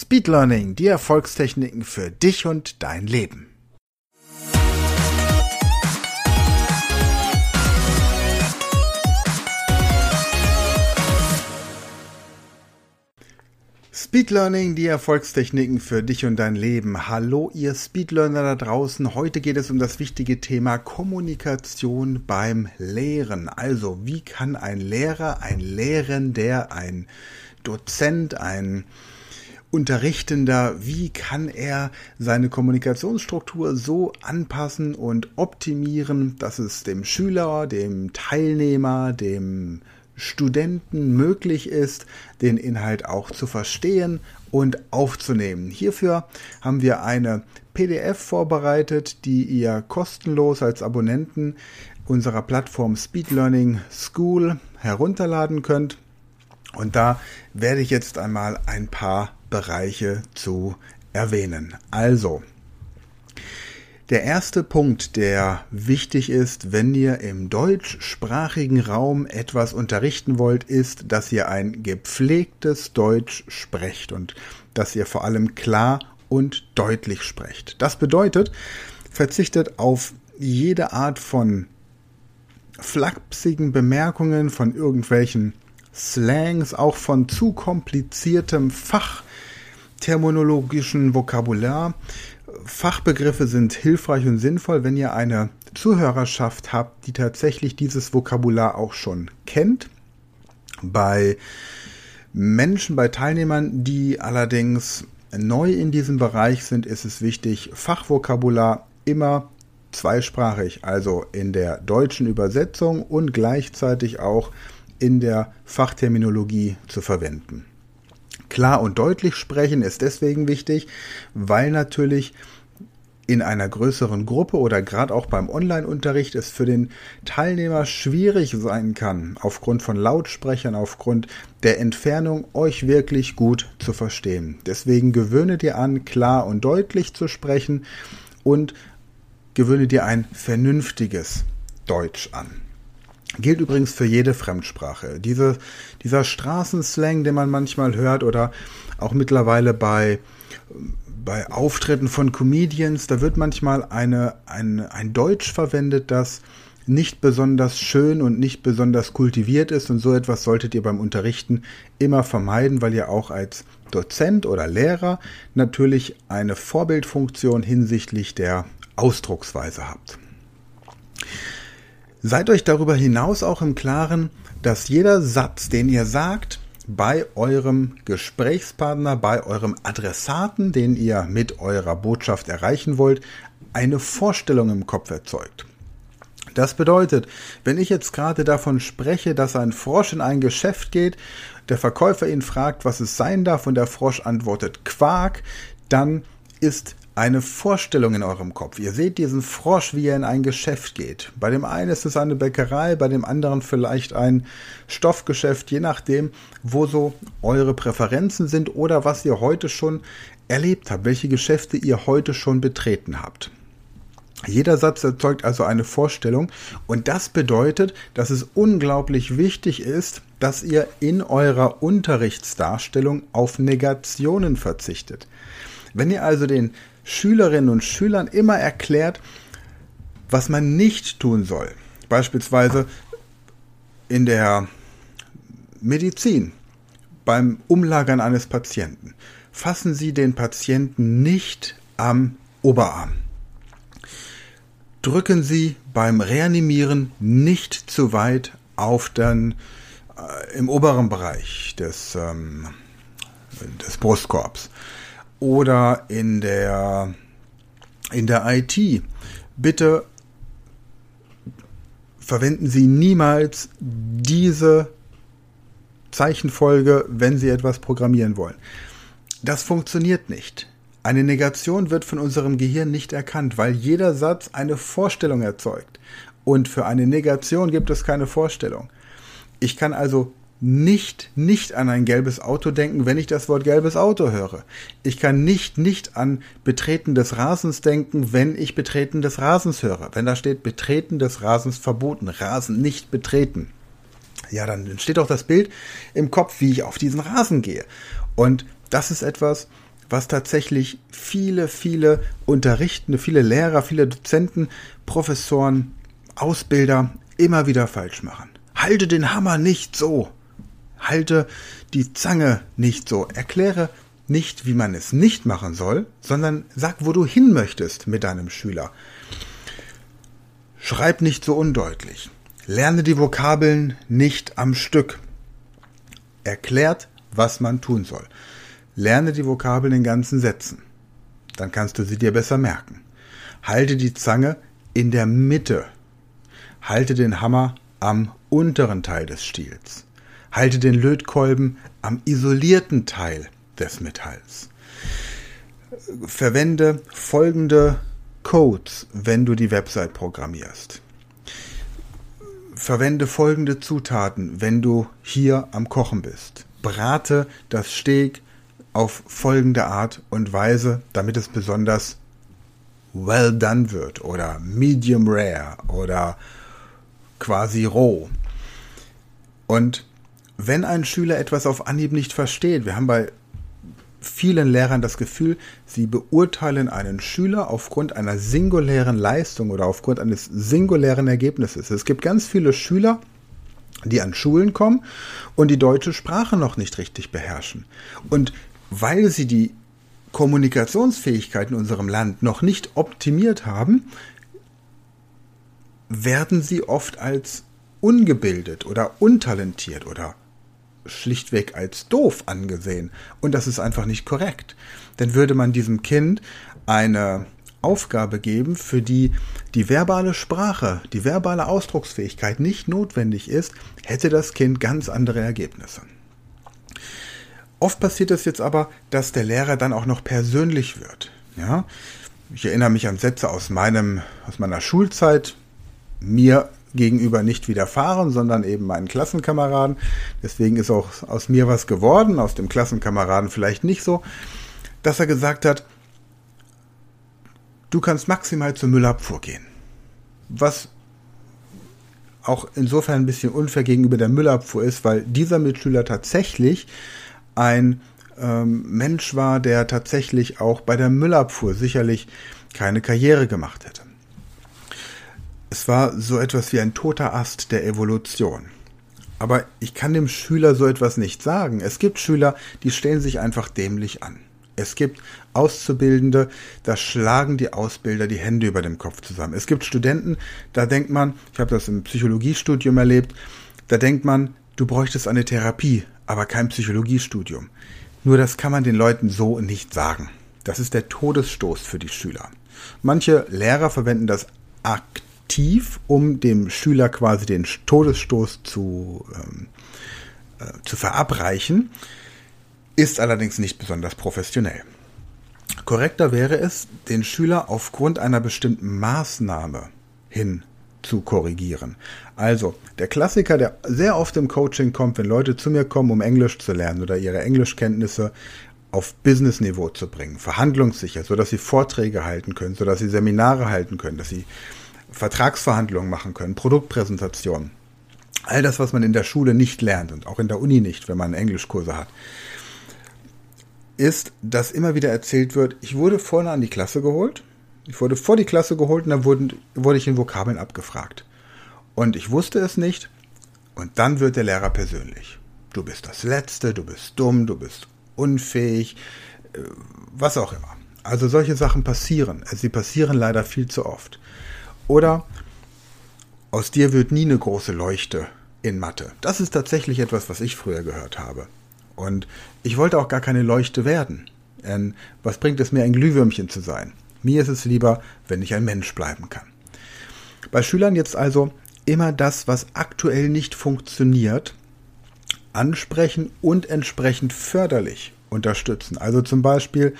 Speed Learning, die Erfolgstechniken für dich und dein Leben. Speed Learning, die Erfolgstechniken für dich und dein Leben. Hallo, ihr Speedlearner da draußen. Heute geht es um das wichtige Thema Kommunikation beim Lehren. Also, wie kann ein Lehrer, ein Lehrender, ein Dozent, ein Unterrichtender, wie kann er seine Kommunikationsstruktur so anpassen und optimieren, dass es dem Schüler, dem Teilnehmer, dem Studenten möglich ist, den Inhalt auch zu verstehen und aufzunehmen. Hierfür haben wir eine PDF vorbereitet, die ihr kostenlos als Abonnenten unserer Plattform Speed Learning School herunterladen könnt. Und da werde ich jetzt einmal ein paar Bereiche zu erwähnen. Also, der erste Punkt, der wichtig ist, wenn ihr im deutschsprachigen Raum etwas unterrichten wollt, ist, dass ihr ein gepflegtes Deutsch sprecht und dass ihr vor allem klar und deutlich sprecht. Das bedeutet, verzichtet auf jede Art von flapsigen Bemerkungen, von irgendwelchen Slangs, auch von zu kompliziertem fachterminologischen Vokabular. Fachbegriffe sind hilfreich und sinnvoll, wenn ihr eine Zuhörerschaft habt, die tatsächlich dieses Vokabular auch schon kennt. Bei Menschen, bei Teilnehmern, die allerdings neu in diesem Bereich sind, ist es wichtig, Fachvokabular immer zweisprachig, also in der deutschen Übersetzung und gleichzeitig auch in der Fachterminologie zu verwenden. Klar und deutlich sprechen ist deswegen wichtig, weil natürlich in einer größeren Gruppe oder gerade auch beim Online-Unterricht es für den Teilnehmer schwierig sein kann, aufgrund von Lautsprechern, aufgrund der Entfernung euch wirklich gut zu verstehen. Deswegen gewöhne dir an, klar und deutlich zu sprechen und gewöhne dir ein vernünftiges Deutsch an. Gilt übrigens für jede Fremdsprache. Diese, dieser Straßenslang, den man manchmal hört oder auch mittlerweile bei, bei Auftritten von Comedians, da wird manchmal eine, ein, ein Deutsch verwendet, das nicht besonders schön und nicht besonders kultiviert ist und so etwas solltet ihr beim Unterrichten immer vermeiden, weil ihr auch als Dozent oder Lehrer natürlich eine Vorbildfunktion hinsichtlich der Ausdrucksweise habt. Seid euch darüber hinaus auch im Klaren, dass jeder Satz, den ihr sagt, bei eurem Gesprächspartner, bei eurem Adressaten, den ihr mit eurer Botschaft erreichen wollt, eine Vorstellung im Kopf erzeugt. Das bedeutet, wenn ich jetzt gerade davon spreche, dass ein Frosch in ein Geschäft geht, der Verkäufer ihn fragt, was es sein darf und der Frosch antwortet Quark, dann ist eine Vorstellung in eurem Kopf. Ihr seht diesen Frosch, wie er in ein Geschäft geht. Bei dem einen ist es eine Bäckerei, bei dem anderen vielleicht ein Stoffgeschäft, je nachdem, wo so eure Präferenzen sind oder was ihr heute schon erlebt habt, welche Geschäfte ihr heute schon betreten habt. Jeder Satz erzeugt also eine Vorstellung und das bedeutet, dass es unglaublich wichtig ist, dass ihr in eurer Unterrichtsdarstellung auf Negationen verzichtet. Wenn ihr also den Schülerinnen und Schülern immer erklärt, was man nicht tun soll. Beispielsweise in der Medizin beim Umlagern eines Patienten. Fassen Sie den Patienten nicht am Oberarm. Drücken Sie beim Reanimieren nicht zu weit auf den äh, im oberen Bereich des, ähm, des Brustkorbs oder in der, in der IT. Bitte verwenden Sie niemals diese Zeichenfolge, wenn Sie etwas programmieren wollen. Das funktioniert nicht. Eine Negation wird von unserem Gehirn nicht erkannt, weil jeder Satz eine Vorstellung erzeugt. Und für eine Negation gibt es keine Vorstellung. Ich kann also nicht, nicht an ein gelbes Auto denken, wenn ich das Wort gelbes Auto höre. Ich kann nicht, nicht an Betreten des Rasens denken, wenn ich Betreten des Rasens höre. Wenn da steht Betreten des Rasens verboten, Rasen nicht betreten. Ja, dann entsteht auch das Bild im Kopf, wie ich auf diesen Rasen gehe. Und das ist etwas, was tatsächlich viele, viele Unterrichtende, viele Lehrer, viele Dozenten, Professoren, Ausbilder immer wieder falsch machen. Halte den Hammer nicht so. Halte die Zange nicht so. Erkläre nicht, wie man es nicht machen soll, sondern sag, wo du hin möchtest mit deinem Schüler. Schreib nicht so undeutlich. Lerne die Vokabeln nicht am Stück. Erklärt, was man tun soll. Lerne die Vokabeln in ganzen Sätzen. Dann kannst du sie dir besser merken. Halte die Zange in der Mitte. Halte den Hammer am unteren Teil des Stiels. Halte den Lötkolben am isolierten Teil des Metalls. Verwende folgende Codes, wenn du die Website programmierst. Verwende folgende Zutaten, wenn du hier am Kochen bist. Brate das Steak auf folgende Art und Weise, damit es besonders well done wird oder medium rare oder quasi roh. Und wenn ein Schüler etwas auf Anhieb nicht versteht, wir haben bei vielen Lehrern das Gefühl, sie beurteilen einen Schüler aufgrund einer singulären Leistung oder aufgrund eines singulären Ergebnisses. Es gibt ganz viele Schüler, die an Schulen kommen und die deutsche Sprache noch nicht richtig beherrschen. Und weil sie die Kommunikationsfähigkeit in unserem Land noch nicht optimiert haben, werden sie oft als ungebildet oder untalentiert oder schlichtweg als doof angesehen. Und das ist einfach nicht korrekt. Denn würde man diesem Kind eine Aufgabe geben, für die die verbale Sprache, die verbale Ausdrucksfähigkeit nicht notwendig ist, hätte das Kind ganz andere Ergebnisse. Oft passiert es jetzt aber, dass der Lehrer dann auch noch persönlich wird. Ja? Ich erinnere mich an Sätze aus meinem, aus meiner Schulzeit. Mir gegenüber nicht widerfahren, sondern eben meinen Klassenkameraden. Deswegen ist auch aus mir was geworden, aus dem Klassenkameraden vielleicht nicht so, dass er gesagt hat, du kannst maximal zur Müllabfuhr gehen. Was auch insofern ein bisschen unfair gegenüber der Müllabfuhr ist, weil dieser Mitschüler tatsächlich ein ähm, Mensch war, der tatsächlich auch bei der Müllabfuhr sicherlich keine Karriere gemacht hätte. Es war so etwas wie ein toter Ast der Evolution. Aber ich kann dem Schüler so etwas nicht sagen. Es gibt Schüler, die stellen sich einfach dämlich an. Es gibt Auszubildende, da schlagen die Ausbilder die Hände über dem Kopf zusammen. Es gibt Studenten, da denkt man, ich habe das im Psychologiestudium erlebt, da denkt man, du bräuchtest eine Therapie, aber kein Psychologiestudium. Nur das kann man den Leuten so nicht sagen. Das ist der Todesstoß für die Schüler. Manche Lehrer verwenden das aktiv aktiv, um dem Schüler quasi den Todesstoß zu, ähm, äh, zu verabreichen, ist allerdings nicht besonders professionell. Korrekter wäre es, den Schüler aufgrund einer bestimmten Maßnahme hin zu korrigieren. Also, der Klassiker, der sehr oft im Coaching kommt, wenn Leute zu mir kommen, um Englisch zu lernen oder ihre Englischkenntnisse auf Business-Niveau zu bringen, verhandlungssicher, sodass sie Vorträge halten können, sodass sie Seminare halten können, dass sie Vertragsverhandlungen machen können, Produktpräsentationen. All das, was man in der Schule nicht lernt und auch in der Uni nicht, wenn man Englischkurse hat, ist, dass immer wieder erzählt wird, ich wurde vorne an die Klasse geholt, ich wurde vor die Klasse geholt und dann wurden, wurde ich in Vokabeln abgefragt. Und ich wusste es nicht und dann wird der Lehrer persönlich. Du bist das Letzte, du bist dumm, du bist unfähig, äh, was auch immer. Also solche Sachen passieren. Sie passieren leider viel zu oft. Oder aus dir wird nie eine große Leuchte in Mathe. Das ist tatsächlich etwas, was ich früher gehört habe. Und ich wollte auch gar keine Leuchte werden. Denn was bringt es mir, ein Glühwürmchen zu sein? Mir ist es lieber, wenn ich ein Mensch bleiben kann. Bei Schülern jetzt also immer das, was aktuell nicht funktioniert, ansprechen und entsprechend förderlich unterstützen. Also zum Beispiel,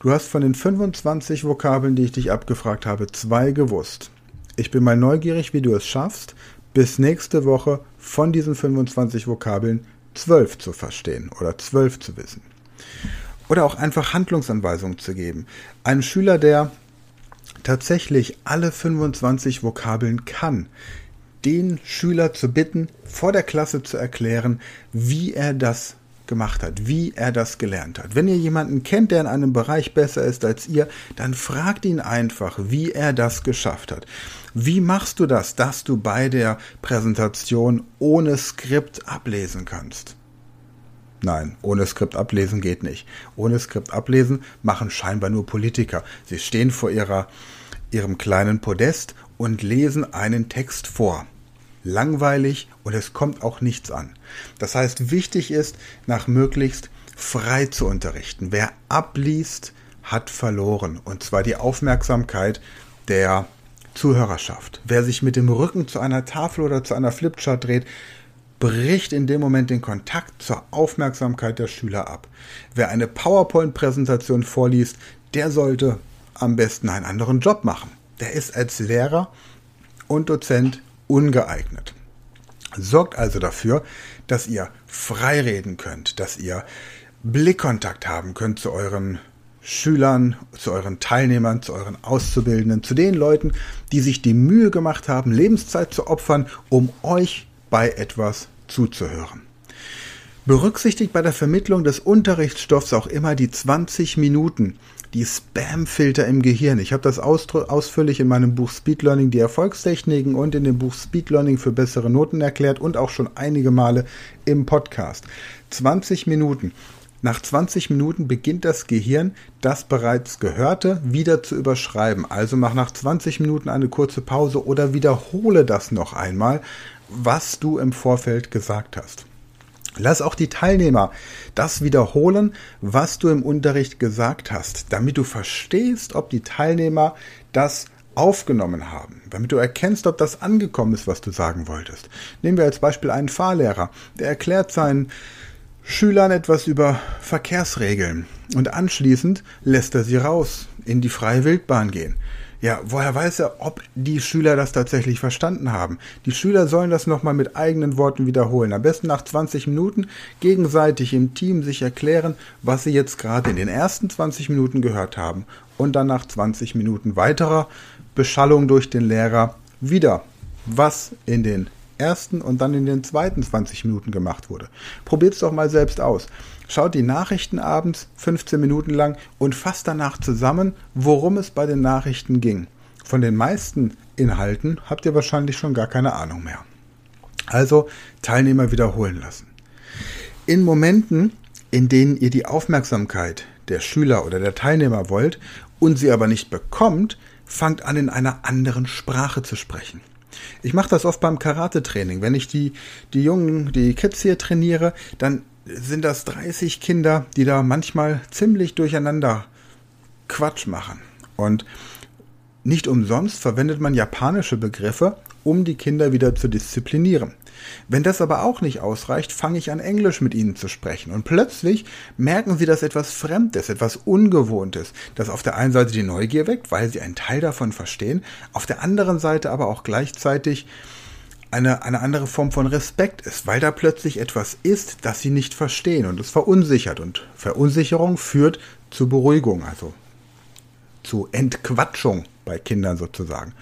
du hast von den 25 Vokabeln, die ich dich abgefragt habe, zwei gewusst. Ich bin mal neugierig, wie du es schaffst, bis nächste Woche von diesen 25 Vokabeln 12 zu verstehen oder 12 zu wissen. Oder auch einfach Handlungsanweisungen zu geben. Ein Schüler, der tatsächlich alle 25 Vokabeln kann, den Schüler zu bitten, vor der Klasse zu erklären, wie er das gemacht hat, wie er das gelernt hat. Wenn ihr jemanden kennt, der in einem Bereich besser ist als ihr, dann fragt ihn einfach, wie er das geschafft hat. Wie machst du das, dass du bei der Präsentation ohne Skript ablesen kannst? Nein, ohne Skript ablesen geht nicht. Ohne Skript ablesen machen scheinbar nur Politiker. Sie stehen vor ihrer, ihrem kleinen Podest und lesen einen Text vor langweilig und es kommt auch nichts an. Das heißt, wichtig ist, nach möglichst frei zu unterrichten. Wer abliest, hat verloren. Und zwar die Aufmerksamkeit der Zuhörerschaft. Wer sich mit dem Rücken zu einer Tafel oder zu einer Flipchart dreht, bricht in dem Moment den Kontakt zur Aufmerksamkeit der Schüler ab. Wer eine PowerPoint-Präsentation vorliest, der sollte am besten einen anderen Job machen. Der ist als Lehrer und Dozent ungeeignet. Sorgt also dafür, dass ihr frei reden könnt, dass ihr Blickkontakt haben könnt zu euren Schülern, zu euren Teilnehmern, zu euren Auszubildenden, zu den Leuten, die sich die Mühe gemacht haben, Lebenszeit zu opfern, um euch bei etwas zuzuhören. Berücksichtigt bei der Vermittlung des Unterrichtsstoffs auch immer die 20 Minuten, die Spam-Filter im Gehirn. Ich habe das ausführlich in meinem Buch Speed Learning, die Erfolgstechniken und in dem Buch Speed Learning für bessere Noten erklärt und auch schon einige Male im Podcast. 20 Minuten. Nach 20 Minuten beginnt das Gehirn, das bereits Gehörte wieder zu überschreiben. Also mach nach 20 Minuten eine kurze Pause oder wiederhole das noch einmal, was du im Vorfeld gesagt hast. Lass auch die Teilnehmer das wiederholen, was du im Unterricht gesagt hast, damit du verstehst, ob die Teilnehmer das aufgenommen haben, damit du erkennst, ob das angekommen ist, was du sagen wolltest. Nehmen wir als Beispiel einen Fahrlehrer, der erklärt seinen Schülern etwas über Verkehrsregeln und anschließend lässt er sie raus in die freie Wildbahn gehen. Ja, woher weiß er, ob die Schüler das tatsächlich verstanden haben? Die Schüler sollen das nochmal mit eigenen Worten wiederholen. Am besten nach 20 Minuten gegenseitig im Team sich erklären, was sie jetzt gerade in den ersten 20 Minuten gehört haben. Und dann nach 20 Minuten weiterer Beschallung durch den Lehrer wieder, was in den ersten und dann in den zweiten 20 Minuten gemacht wurde. Probiert es doch mal selbst aus. Schaut die Nachrichten abends 15 Minuten lang und fasst danach zusammen, worum es bei den Nachrichten ging. Von den meisten Inhalten habt ihr wahrscheinlich schon gar keine Ahnung mehr. Also Teilnehmer wiederholen lassen. In Momenten, in denen ihr die Aufmerksamkeit der Schüler oder der Teilnehmer wollt und sie aber nicht bekommt, fangt an in einer anderen Sprache zu sprechen. Ich mache das oft beim Karate-Training. Wenn ich die, die Jungen, die Kids hier trainiere, dann sind das 30 Kinder, die da manchmal ziemlich durcheinander Quatsch machen. Und nicht umsonst verwendet man japanische Begriffe, um die Kinder wieder zu disziplinieren. Wenn das aber auch nicht ausreicht, fange ich an Englisch mit ihnen zu sprechen. Und plötzlich merken sie, dass etwas Fremdes, etwas Ungewohntes, das auf der einen Seite die Neugier weckt, weil sie einen Teil davon verstehen, auf der anderen Seite aber auch gleichzeitig eine, eine andere Form von Respekt ist, weil da plötzlich etwas ist, das sie nicht verstehen und es verunsichert. Und Verunsicherung führt zu Beruhigung, also zu Entquatschung bei Kindern sozusagen.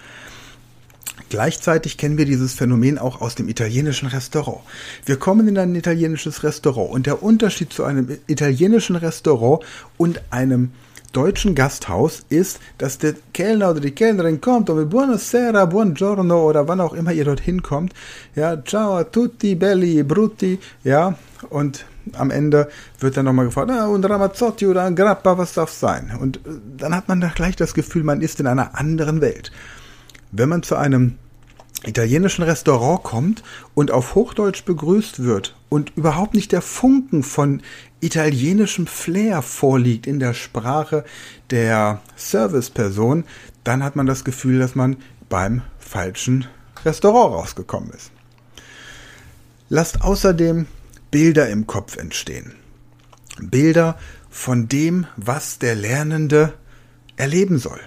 Gleichzeitig kennen wir dieses Phänomen auch aus dem italienischen Restaurant. Wir kommen in ein italienisches Restaurant und der Unterschied zu einem italienischen Restaurant und einem deutschen Gasthaus ist, dass der Kellner oder die Kellnerin kommt und mit Buonasera, Buongiorno oder wann auch immer ihr dorthin kommt, ja, ciao a tutti, belli, brutti, ja, und am Ende wird dann nochmal gefragt, ah, und Ramazzotti oder ein Grappa, was darf sein? Und äh, dann hat man da gleich das Gefühl, man ist in einer anderen Welt. Wenn man zu einem italienischen Restaurant kommt und auf Hochdeutsch begrüßt wird und überhaupt nicht der Funken von italienischem Flair vorliegt in der Sprache der Serviceperson, dann hat man das Gefühl, dass man beim falschen Restaurant rausgekommen ist. Lasst außerdem Bilder im Kopf entstehen. Bilder von dem, was der Lernende erleben soll.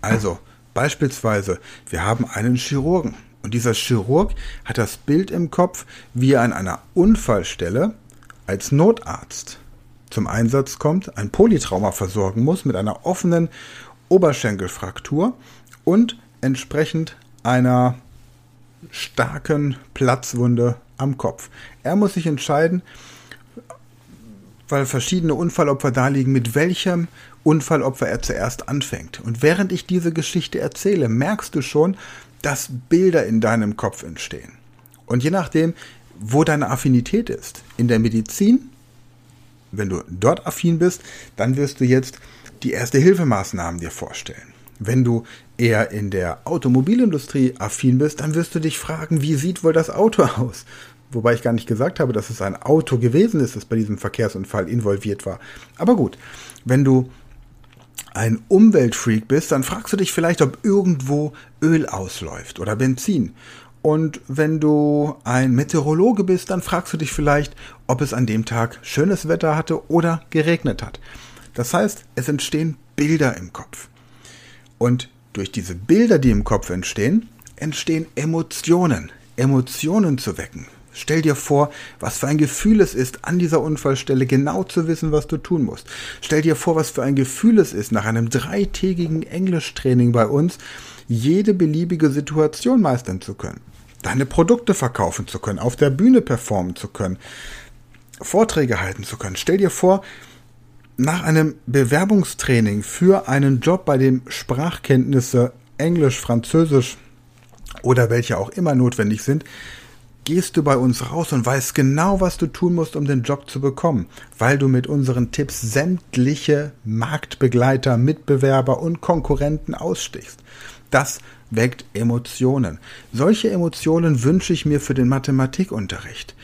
Also, Beispielsweise, wir haben einen Chirurgen und dieser Chirurg hat das Bild im Kopf, wie er an einer Unfallstelle als Notarzt zum Einsatz kommt, ein Polytrauma versorgen muss mit einer offenen Oberschenkelfraktur und entsprechend einer starken Platzwunde am Kopf. Er muss sich entscheiden, weil verschiedene Unfallopfer da liegen, mit welchem Unfallopfer er zuerst anfängt. Und während ich diese Geschichte erzähle, merkst du schon, dass Bilder in deinem Kopf entstehen. Und je nachdem, wo deine Affinität ist, in der Medizin, wenn du dort affin bist, dann wirst du jetzt die erste Hilfemaßnahmen dir vorstellen. Wenn du eher in der Automobilindustrie affin bist, dann wirst du dich fragen, wie sieht wohl das Auto aus? Wobei ich gar nicht gesagt habe, dass es ein Auto gewesen ist, das bei diesem Verkehrsunfall involviert war. Aber gut, wenn du ein Umweltfreak bist, dann fragst du dich vielleicht, ob irgendwo Öl ausläuft oder Benzin. Und wenn du ein Meteorologe bist, dann fragst du dich vielleicht, ob es an dem Tag schönes Wetter hatte oder geregnet hat. Das heißt, es entstehen Bilder im Kopf. Und durch diese Bilder, die im Kopf entstehen, entstehen Emotionen. Emotionen zu wecken. Stell dir vor, was für ein Gefühl es ist, an dieser Unfallstelle genau zu wissen, was du tun musst. Stell dir vor, was für ein Gefühl es ist, nach einem dreitägigen Englischtraining bei uns jede beliebige Situation meistern zu können. Deine Produkte verkaufen zu können, auf der Bühne performen zu können, Vorträge halten zu können. Stell dir vor, nach einem Bewerbungstraining für einen Job, bei dem Sprachkenntnisse Englisch, Französisch oder welche auch immer notwendig sind, gehst du bei uns raus und weißt genau, was du tun musst, um den Job zu bekommen, weil du mit unseren Tipps sämtliche Marktbegleiter, Mitbewerber und Konkurrenten ausstichst. Das weckt Emotionen. Solche Emotionen wünsche ich mir für den Mathematikunterricht.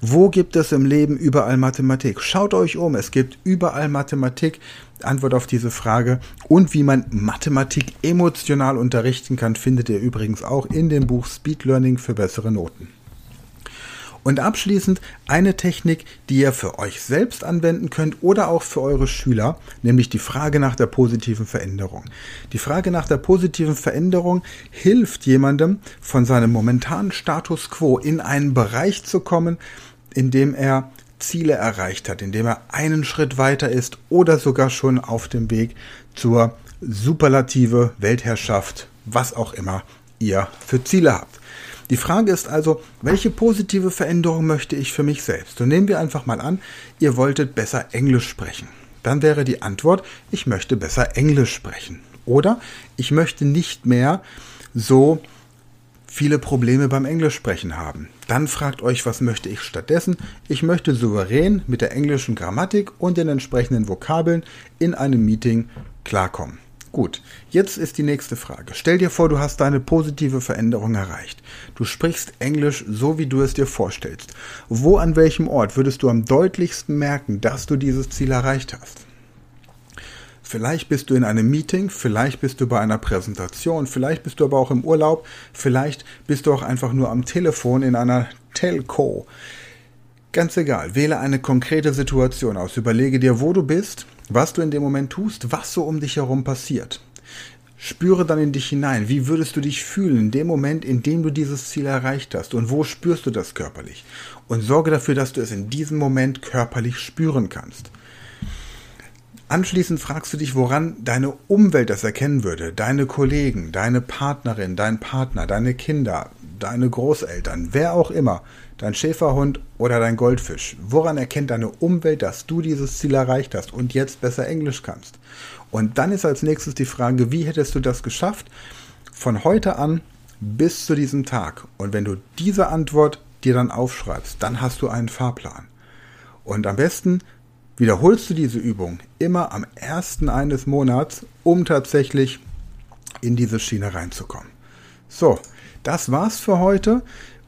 Wo gibt es im Leben überall Mathematik? Schaut euch um, es gibt überall Mathematik. Antwort auf diese Frage und wie man Mathematik emotional unterrichten kann, findet ihr übrigens auch in dem Buch Speed Learning für bessere Noten. Und abschließend eine Technik, die ihr für euch selbst anwenden könnt oder auch für eure Schüler, nämlich die Frage nach der positiven Veränderung. Die Frage nach der positiven Veränderung hilft jemandem von seinem momentanen Status quo in einen Bereich zu kommen, in dem er Ziele erreicht hat, in dem er einen Schritt weiter ist oder sogar schon auf dem Weg zur superlative Weltherrschaft, was auch immer ihr für Ziele habt. Die Frage ist also, welche positive Veränderung möchte ich für mich selbst? Und nehmen wir einfach mal an, ihr wolltet besser Englisch sprechen. Dann wäre die Antwort, ich möchte besser Englisch sprechen. Oder ich möchte nicht mehr so viele Probleme beim Englischsprechen haben. Dann fragt euch, was möchte ich stattdessen? Ich möchte souverän mit der englischen Grammatik und den entsprechenden Vokabeln in einem Meeting klarkommen. Gut, jetzt ist die nächste Frage. Stell dir vor, du hast deine positive Veränderung erreicht. Du sprichst Englisch so, wie du es dir vorstellst. Wo an welchem Ort würdest du am deutlichsten merken, dass du dieses Ziel erreicht hast? Vielleicht bist du in einem Meeting, vielleicht bist du bei einer Präsentation, vielleicht bist du aber auch im Urlaub, vielleicht bist du auch einfach nur am Telefon in einer Telco. Ganz egal, wähle eine konkrete Situation aus, überlege dir, wo du bist was du in dem Moment tust, was so um dich herum passiert. Spüre dann in dich hinein. Wie würdest du dich fühlen in dem Moment, in dem du dieses Ziel erreicht hast? Und wo spürst du das körperlich? Und sorge dafür, dass du es in diesem Moment körperlich spüren kannst. Anschließend fragst du dich, woran deine Umwelt das erkennen würde. Deine Kollegen, deine Partnerin, dein Partner, deine Kinder, deine Großeltern, wer auch immer dein Schäferhund oder dein Goldfisch? Woran erkennt deine Umwelt, dass du dieses Ziel erreicht hast und jetzt besser Englisch kannst? Und dann ist als nächstes die Frage, wie hättest du das geschafft? Von heute an bis zu diesem Tag. Und wenn du diese Antwort dir dann aufschreibst, dann hast du einen Fahrplan. Und am besten wiederholst du diese Übung immer am ersten eines Monats, um tatsächlich in diese Schiene reinzukommen. So, das war's für heute.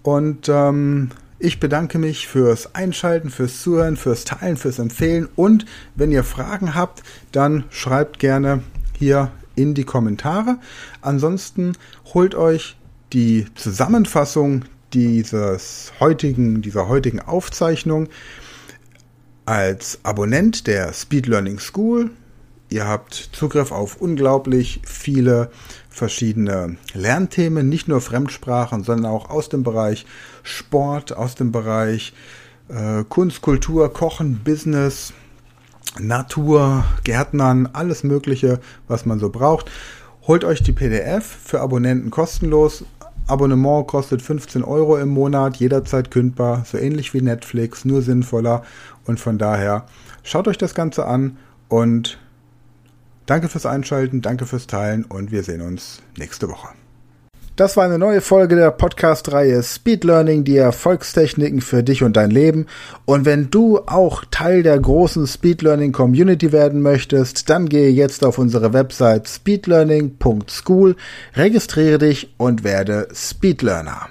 Und ähm, ich bedanke mich fürs Einschalten, fürs Zuhören, fürs Teilen, fürs Empfehlen. Und wenn ihr Fragen habt, dann schreibt gerne hier in die Kommentare. Ansonsten holt euch die Zusammenfassung dieses heutigen, dieser heutigen Aufzeichnung als Abonnent der Speed Learning School. Ihr habt Zugriff auf unglaublich viele verschiedene Lernthemen, nicht nur Fremdsprachen, sondern auch aus dem Bereich Sport, aus dem Bereich äh, Kunst, Kultur, Kochen, Business, Natur, Gärtnern, alles Mögliche, was man so braucht. Holt euch die PDF für Abonnenten kostenlos. Abonnement kostet 15 Euro im Monat, jederzeit kündbar, so ähnlich wie Netflix, nur sinnvoller und von daher Schaut euch das Ganze an und danke fürs Einschalten, danke fürs Teilen und wir sehen uns nächste Woche. Das war eine neue Folge der Podcast-Reihe Speed Learning, die Erfolgstechniken für dich und dein Leben. Und wenn du auch Teil der großen Speed Learning Community werden möchtest, dann gehe jetzt auf unsere Website speedlearning.school, registriere dich und werde Speed Learner.